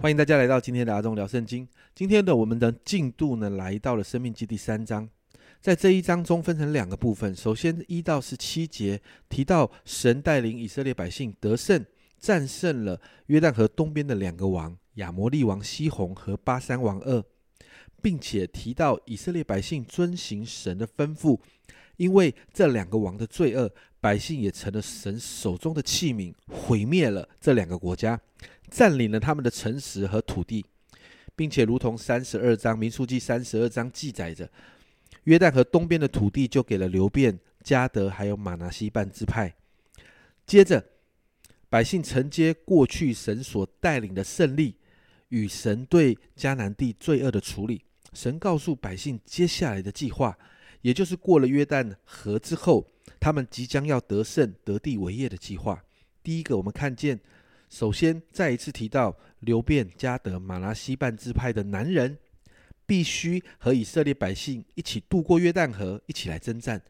欢迎大家来到今天的阿忠聊圣经。今天的我们的进度呢，来到了生命记第三章。在这一章中分成两个部分。首先一到十七节提到神带领以色列百姓得胜，战胜了约旦河东边的两个王亚摩利王西宏和巴山王二，并且提到以色列百姓遵行神的吩咐，因为这两个王的罪恶，百姓也成了神手中的器皿，毁灭了这两个国家。占领了他们的城池和土地，并且如同三十二章民数记三十二章记载着，约旦河东边的土地就给了流变、加德还有马拿西半支派。接着，百姓承接过去神所带领的胜利，与神对迦南地罪恶的处理。神告诉百姓接下来的计划，也就是过了约旦河之后，他们即将要得胜、得地为业的计划。第一个，我们看见。首先，再一次提到流变、加德、马拉西半支派的男人，必须和以色列百姓一起渡过约旦河，一起来征战。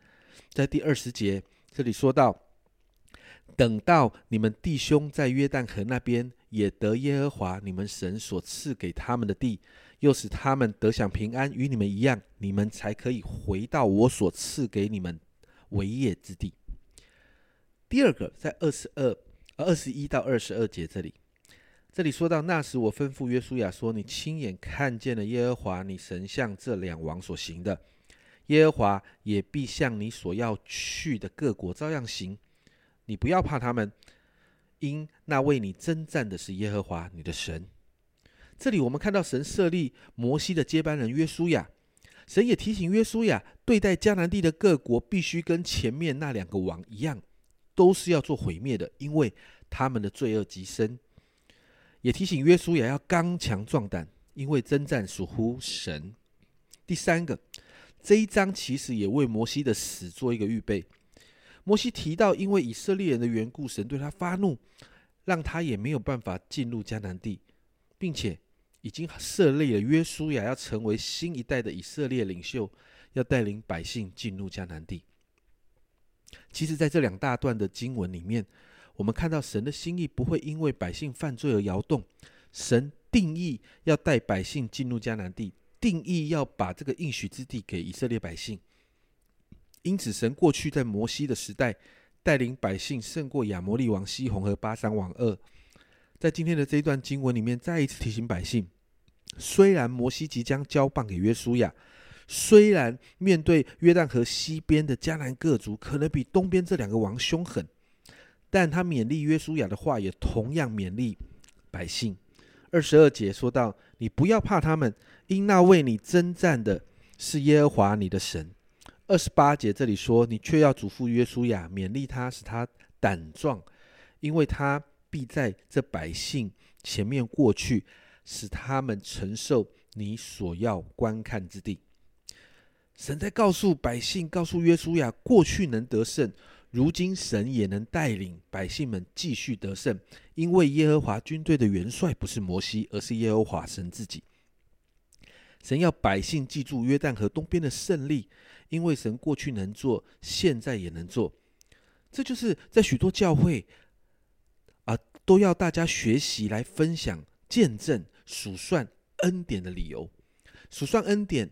在第二十节这里说到，等到你们弟兄在约旦河那边也得耶和华你们神所赐给他们的地，又使他们得享平安，与你们一样，你们才可以回到我所赐给你们为业之地。第二个，在二十二。二十一到二十二节这里，这里说到那时，我吩咐约书亚说：“你亲眼看见了耶和华你神像这两王所行的，耶和华也必向你所要去的各国照样行。你不要怕他们，因那为你征战的是耶和华你的神。”这里我们看到神设立摩西的接班人约书亚，神也提醒约书亚，对待迦南地的各国，必须跟前面那两个王一样。都是要做毁灭的，因为他们的罪恶极深。也提醒约书亚要刚强壮胆，因为征战属乎神。第三个，这一章其实也为摩西的死做一个预备。摩西提到，因为以色列人的缘故，神对他发怒，让他也没有办法进入迦南地，并且已经设立了约书亚要成为新一代的以色列领袖，要带领百姓进入迦南地。其实，在这两大段的经文里面，我们看到神的心意不会因为百姓犯罪而摇动。神定义要带百姓进入迦南地，定义要把这个应许之地给以色列百姓。因此，神过去在摩西的时代带领百姓胜过亚摩利王西宏和巴山王二。在今天的这一段经文里面，再一次提醒百姓：虽然摩西即将交棒给约书亚。虽然面对约旦河西边的迦南各族可能比东边这两个王凶狠，但他勉励约书亚的话也同样勉励百姓。二十二节说到：“你不要怕他们，因那为你征战的是耶和华你的神。”二十八节这里说：“你却要嘱咐约书亚，勉励他，使他胆壮，因为他必在这百姓前面过去，使他们承受你所要观看之地。”神在告诉百姓，告诉约书亚，过去能得胜，如今神也能带领百姓们继续得胜，因为耶和华军队的元帅不是摩西，而是耶和华神自己。神要百姓记住约旦河东边的胜利，因为神过去能做，现在也能做。这就是在许多教会啊，都要大家学习来分享、见证、数算恩典的理由，数算恩典。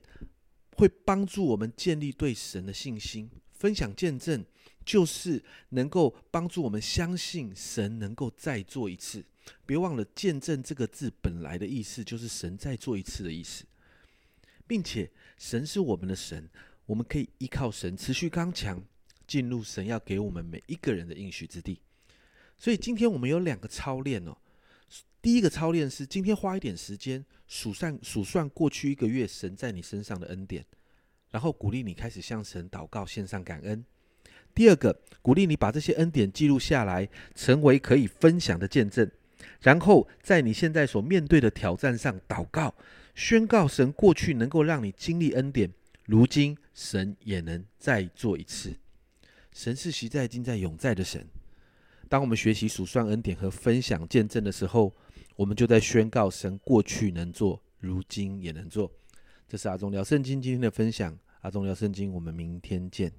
会帮助我们建立对神的信心，分享见证，就是能够帮助我们相信神能够再做一次。别忘了，见证这个字本来的意思就是神再做一次的意思，并且神是我们的神，我们可以依靠神持续刚强，进入神要给我们每一个人的应许之地。所以今天我们有两个操练哦。第一个操练是今天花一点时间数算数算过去一个月神在你身上的恩典，然后鼓励你开始向神祷告献上感恩。第二个鼓励你把这些恩典记录下来，成为可以分享的见证，然后在你现在所面对的挑战上祷告，宣告神过去能够让你经历恩典，如今神也能再做一次。神是习在、今在、永在的神。当我们学习数算恩典和分享见证的时候，我们就在宣告神过去能做，如今也能做。这是阿忠聊圣经今天的分享。阿忠聊圣经，我们明天见。